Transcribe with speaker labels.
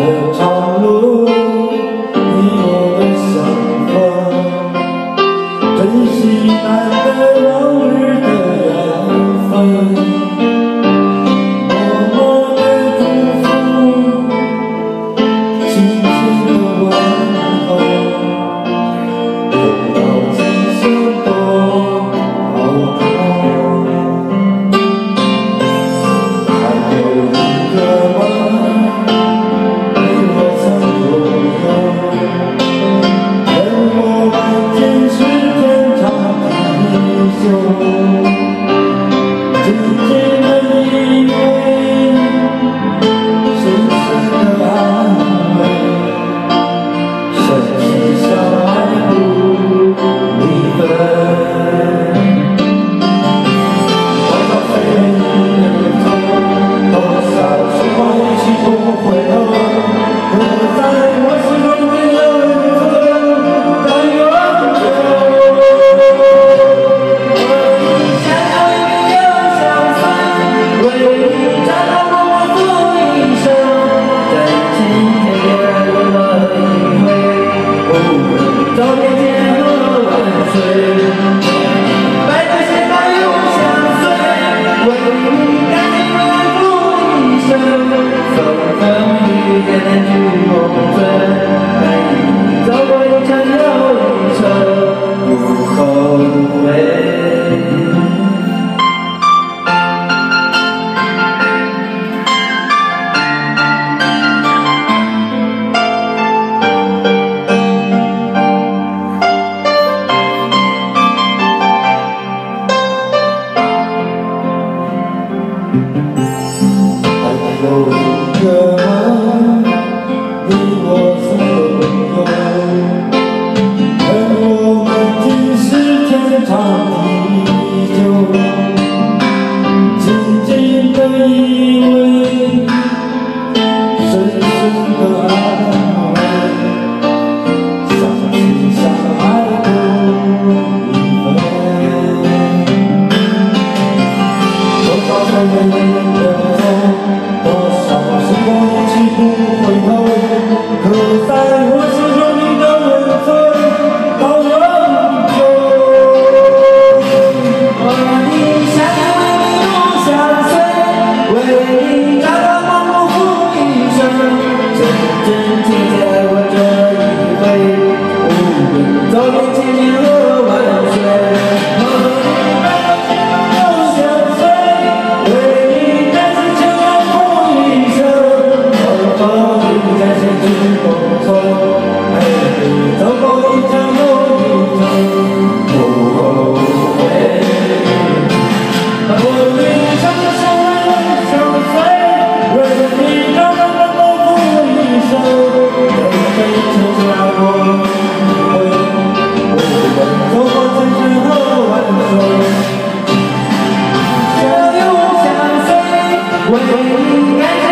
Speaker 1: the. 醉，白头偕老永相随，为你。Oh. You.